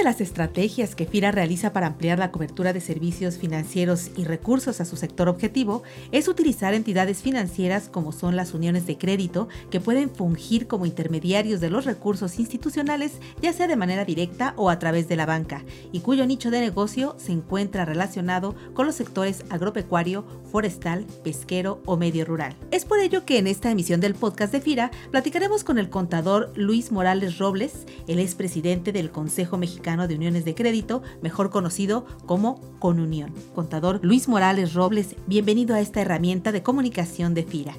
De las estrategias que FIRA realiza para ampliar la cobertura de servicios financieros y recursos a su sector objetivo es utilizar entidades financieras como son las uniones de crédito que pueden fungir como intermediarios de los recursos institucionales ya sea de manera directa o a través de la banca y cuyo nicho de negocio se encuentra relacionado con los sectores agropecuario, forestal, pesquero o medio rural. Es por ello que en esta emisión del podcast de FIRA platicaremos con el contador Luis Morales Robles, el expresidente del Consejo Mexicano Mexicano de Uniones de Crédito, mejor conocido como Conunión. Contador Luis Morales Robles, bienvenido a esta herramienta de comunicación de FIRA.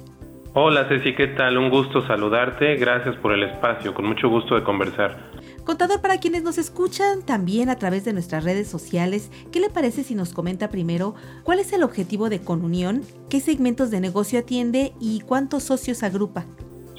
Hola Ceci, ¿qué tal? Un gusto saludarte. Gracias por el espacio. Con mucho gusto de conversar. Contador, para quienes nos escuchan también a través de nuestras redes sociales, ¿qué le parece si nos comenta primero cuál es el objetivo de Conunión, qué segmentos de negocio atiende y cuántos socios agrupa?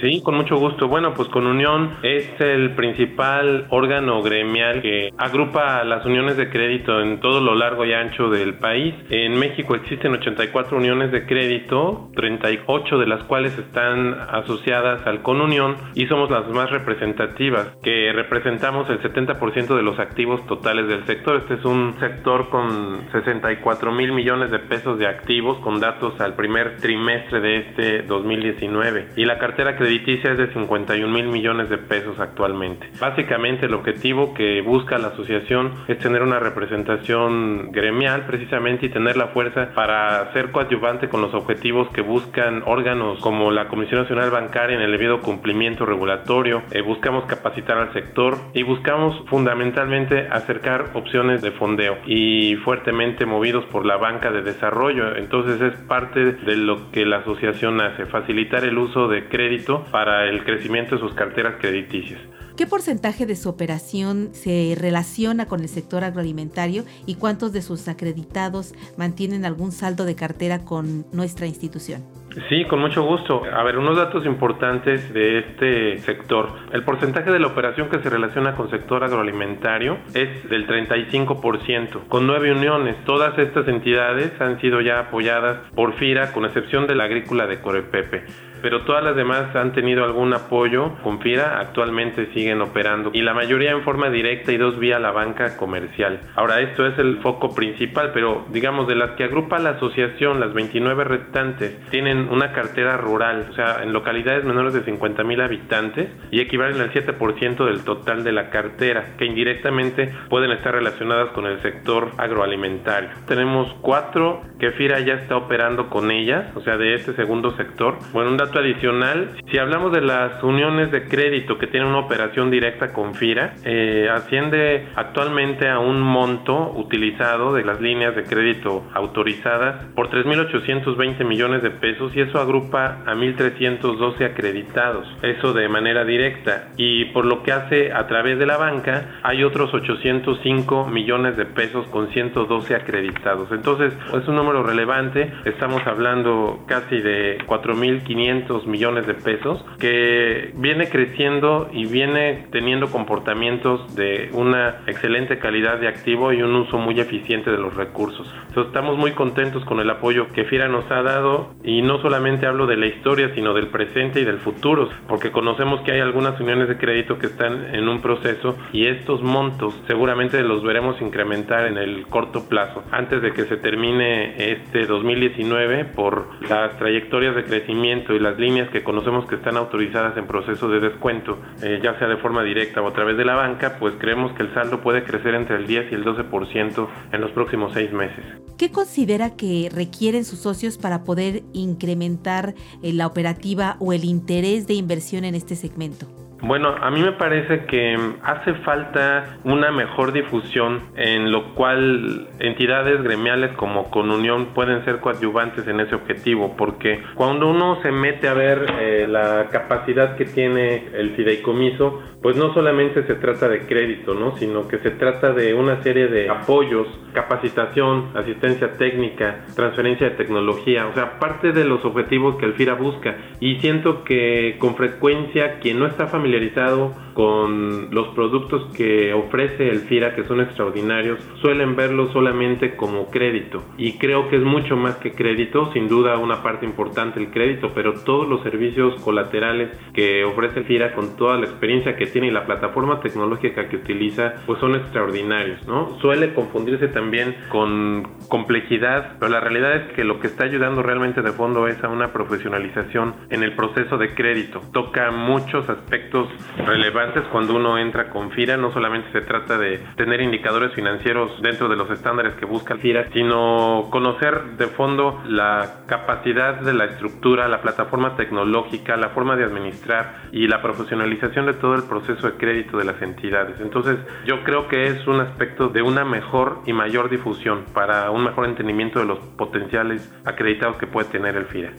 Sí, con mucho gusto. Bueno, pues con Unión es el principal órgano gremial que agrupa las uniones de crédito en todo lo largo y ancho del país. En México existen 84 uniones de crédito, 38 de las cuales están asociadas al Conunión y somos las más representativas, que representamos el 70% de los activos totales del sector. Este es un sector con 64 mil millones de pesos de activos con datos al primer trimestre de este 2019 y la cartera que crediticia es de 51 mil millones de pesos actualmente. Básicamente el objetivo que busca la asociación es tener una representación gremial precisamente y tener la fuerza para ser coadyuvante con los objetivos que buscan órganos como la Comisión Nacional Bancaria en el debido cumplimiento regulatorio. Eh, buscamos capacitar al sector y buscamos fundamentalmente acercar opciones de fondeo y fuertemente movidos por la banca de desarrollo. Entonces es parte de lo que la asociación hace, facilitar el uso de crédito para el crecimiento de sus carteras crediticias. ¿Qué porcentaje de su operación se relaciona con el sector agroalimentario y cuántos de sus acreditados mantienen algún saldo de cartera con nuestra institución? Sí, con mucho gusto. A ver, unos datos importantes de este sector. El porcentaje de la operación que se relaciona con sector agroalimentario es del 35%, con nueve uniones. Todas estas entidades han sido ya apoyadas por FIRA, con excepción de la agrícola de Corepepe pero todas las demás han tenido algún apoyo con FIRA, actualmente siguen operando y la mayoría en forma directa y dos vía la banca comercial. Ahora esto es el foco principal, pero digamos de las que agrupa la asociación, las 29 restantes tienen una cartera rural, o sea, en localidades menores de 50 mil habitantes y equivalen al 7% del total de la cartera, que indirectamente pueden estar relacionadas con el sector agroalimentario. Tenemos cuatro que FIRA ya está operando con ellas, o sea, de este segundo sector. Bueno, un dato adicional, si hablamos de las uniones de crédito que tienen una operación directa con FIRA, eh, asciende actualmente a un monto utilizado de las líneas de crédito autorizadas por 3.820 millones de pesos y eso agrupa a 1.312 acreditados, eso de manera directa y por lo que hace a través de la banca hay otros 805 millones de pesos con 112 acreditados. Entonces es un número relevante, estamos hablando casi de 4.500 millones de pesos, que viene creciendo y viene teniendo comportamientos de una excelente calidad de activo y un uso muy eficiente de los recursos. Entonces, estamos muy contentos con el apoyo que FIRA nos ha dado y no solamente hablo de la historia, sino del presente y del futuro, porque conocemos que hay algunas uniones de crédito que están en un proceso y estos montos seguramente los veremos incrementar en el corto plazo, antes de que se termine este 2019 por las trayectorias de crecimiento y las líneas que conocemos que están autorizadas en proceso de descuento, eh, ya sea de forma directa o a través de la banca, pues creemos que el saldo puede crecer entre el 10 y el 12% en los próximos seis meses. ¿Qué considera que requieren sus socios para poder incrementar eh, la operativa o el interés de inversión en este segmento? Bueno, a mí me parece que hace falta una mejor difusión en lo cual entidades gremiales como con Unión pueden ser coadyuvantes en ese objetivo, porque cuando uno se mete a ver eh, la capacidad que tiene el fideicomiso, pues no solamente se trata de crédito, ¿no? sino que se trata de una serie de apoyos, capacitación, asistencia técnica, transferencia de tecnología, o sea, parte de los objetivos que el FIRA busca. Y siento que con frecuencia quien no está familiarizado familiarizado con los productos que ofrece el FIRA, que son extraordinarios, suelen verlo solamente como crédito. Y creo que es mucho más que crédito, sin duda una parte importante el crédito, pero todos los servicios colaterales que ofrece el FIRA con toda la experiencia que tiene y la plataforma tecnológica que utiliza, pues son extraordinarios, ¿no? Suele confundirse también con complejidad, pero la realidad es que lo que está ayudando realmente de fondo es a una profesionalización en el proceso de crédito. Toca muchos aspectos relevantes cuando uno entra con FIRA, no solamente se trata de tener indicadores financieros dentro de los estándares que busca FIRA, sino conocer de fondo la capacidad de la estructura, la plataforma tecnológica, la forma de administrar y la profesionalización de todo el proceso de crédito de las entidades. Entonces, yo creo que es un aspecto de una mejor y mayor difusión para un mejor entendimiento de los potenciales acreditados que puede tener el FIRA.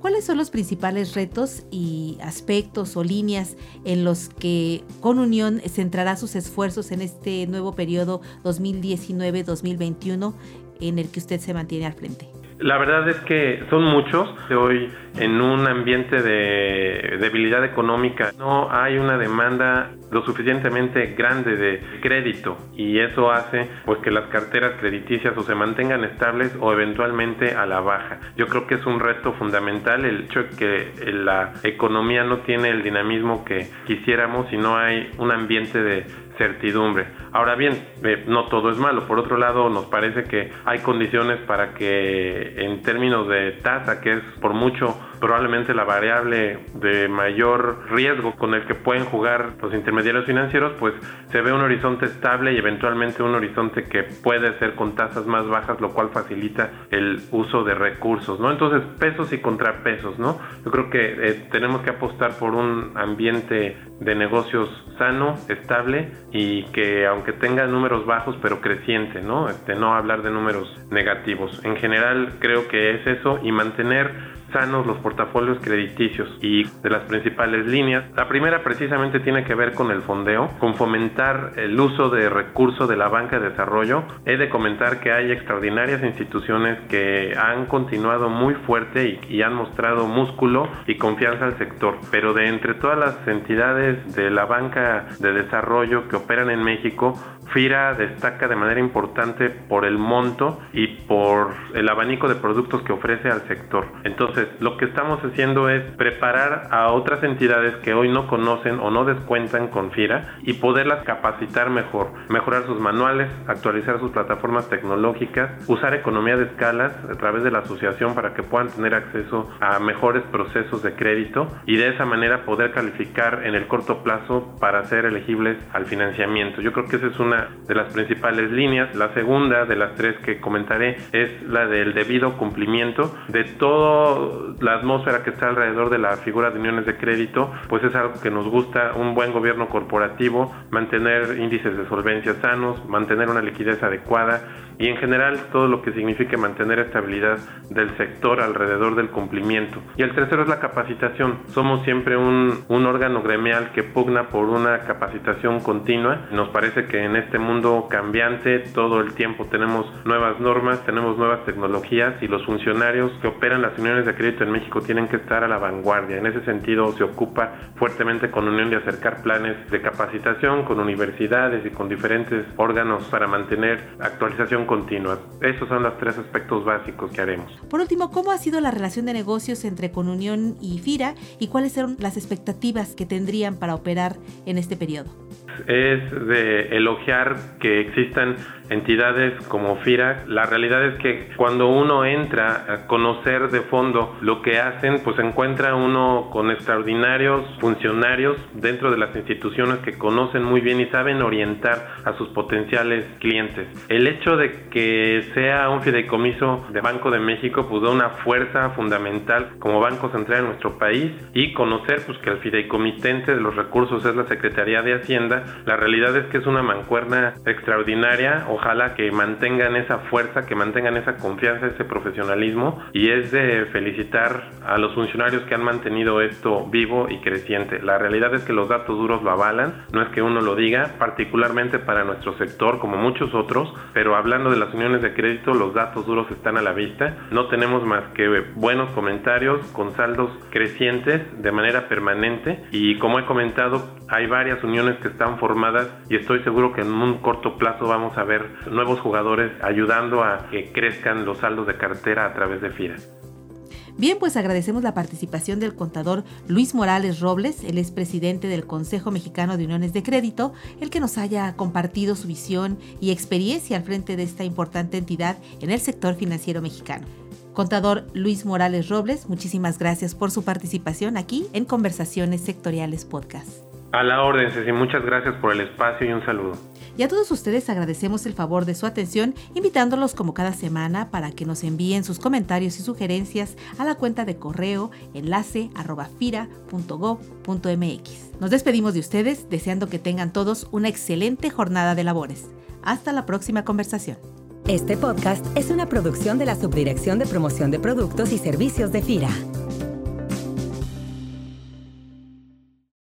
¿Cuáles son los principales retos y aspectos o líneas en los que Con Unión centrará sus esfuerzos en este nuevo periodo 2019-2021 en el que usted se mantiene al frente? La verdad es que son muchos. Hoy en un ambiente de debilidad económica no hay una demanda lo suficientemente grande de crédito y eso hace pues que las carteras crediticias o se mantengan estables o eventualmente a la baja. Yo creo que es un reto fundamental el hecho de que la economía no tiene el dinamismo que quisiéramos y no hay un ambiente de certidumbre. Ahora bien, eh, no todo es malo. Por otro lado, nos parece que hay condiciones para que en términos de tasa, que es por mucho probablemente la variable de mayor riesgo con el que pueden jugar los intermediarios financieros, pues se ve un horizonte estable y eventualmente un horizonte que puede ser con tasas más bajas, lo cual facilita el uso de recursos, ¿no? Entonces, pesos y contrapesos, ¿no? Yo creo que eh, tenemos que apostar por un ambiente de negocios sano, estable y que aunque tenga números bajos pero creciente, ¿no? Este, no hablar de números negativos. En general creo que es eso y mantener sanos los portafolios crediticios y de las principales líneas. La primera precisamente tiene que ver con el fondeo, con fomentar el uso de recursos de la banca de desarrollo. He de comentar que hay extraordinarias instituciones que han continuado muy fuerte y, y han mostrado músculo y confianza al sector, pero de entre todas las entidades de la banca de desarrollo que operan en México, FIRA destaca de manera importante por el monto y por el abanico de productos que ofrece al sector. Entonces, lo que estamos haciendo es preparar a otras entidades que hoy no conocen o no descuentan con FIRA y poderlas capacitar mejor, mejorar sus manuales, actualizar sus plataformas tecnológicas, usar economía de escalas a través de la asociación para que puedan tener acceso a mejores procesos de crédito y de esa manera poder calificar en el corto plazo para ser elegibles al financiamiento. Yo creo que esa es una de las principales líneas. La segunda de las tres que comentaré es la del debido cumplimiento de toda la atmósfera que está alrededor de la figura de uniones de crédito, pues es algo que nos gusta, un buen gobierno corporativo, mantener índices de solvencia sanos, mantener una liquidez adecuada, y en general todo lo que signifique mantener estabilidad del sector alrededor del cumplimiento. Y el tercero es la capacitación. Somos siempre un, un órgano gremial que pugna por una capacitación continua. Nos parece que en este mundo cambiante todo el tiempo tenemos nuevas normas, tenemos nuevas tecnologías y los funcionarios que operan las uniones de crédito en México tienen que estar a la vanguardia. En ese sentido se ocupa fuertemente con Unión de acercar planes de capacitación con universidades y con diferentes órganos para mantener actualización continua. Esos son los tres aspectos básicos que haremos. Por último, ¿cómo ha sido la relación de negocios entre Conunión y FIRA y cuáles son las expectativas que tendrían para operar en este periodo? Es de elogiar que existan entidades como FIRA. La realidad es que cuando uno entra a conocer de fondo lo que hacen, pues encuentra uno con extraordinarios funcionarios dentro de las instituciones que conocen muy bien y saben orientar a sus potenciales clientes. El hecho de que sea un fideicomiso de Banco de México pues da una fuerza fundamental como Banco Central en nuestro país y conocer pues que el fideicomitente de los recursos es la Secretaría de Hacienda, la realidad es que es una mancuerna extraordinaria, ojalá que mantengan esa fuerza, que mantengan esa confianza, ese profesionalismo y es de felicitar a los funcionarios que han mantenido esto vivo y creciente. La realidad es que los datos duros lo avalan, no es que uno lo diga, particularmente para nuestro sector como muchos otros, pero hablando de las uniones de crédito, los datos duros están a la vista. No tenemos más que buenos comentarios con saldos crecientes de manera permanente y como he comentado, hay varias uniones que están formadas y estoy seguro que en un corto plazo vamos a ver nuevos jugadores ayudando a que crezcan los saldos de cartera a través de FIRA. Bien, pues agradecemos la participación del contador Luis Morales Robles, el es presidente del Consejo Mexicano de Uniones de Crédito, el que nos haya compartido su visión y experiencia al frente de esta importante entidad en el sector financiero mexicano. Contador Luis Morales Robles, muchísimas gracias por su participación aquí en Conversaciones Sectoriales Podcast. A la orden, Ceci, muchas gracias por el espacio y un saludo. Y a todos ustedes agradecemos el favor de su atención, invitándolos como cada semana para que nos envíen sus comentarios y sugerencias a la cuenta de correo enlace Nos despedimos de ustedes deseando que tengan todos una excelente jornada de labores. Hasta la próxima conversación. Este podcast es una producción de la Subdirección de Promoción de Productos y Servicios de FIRA.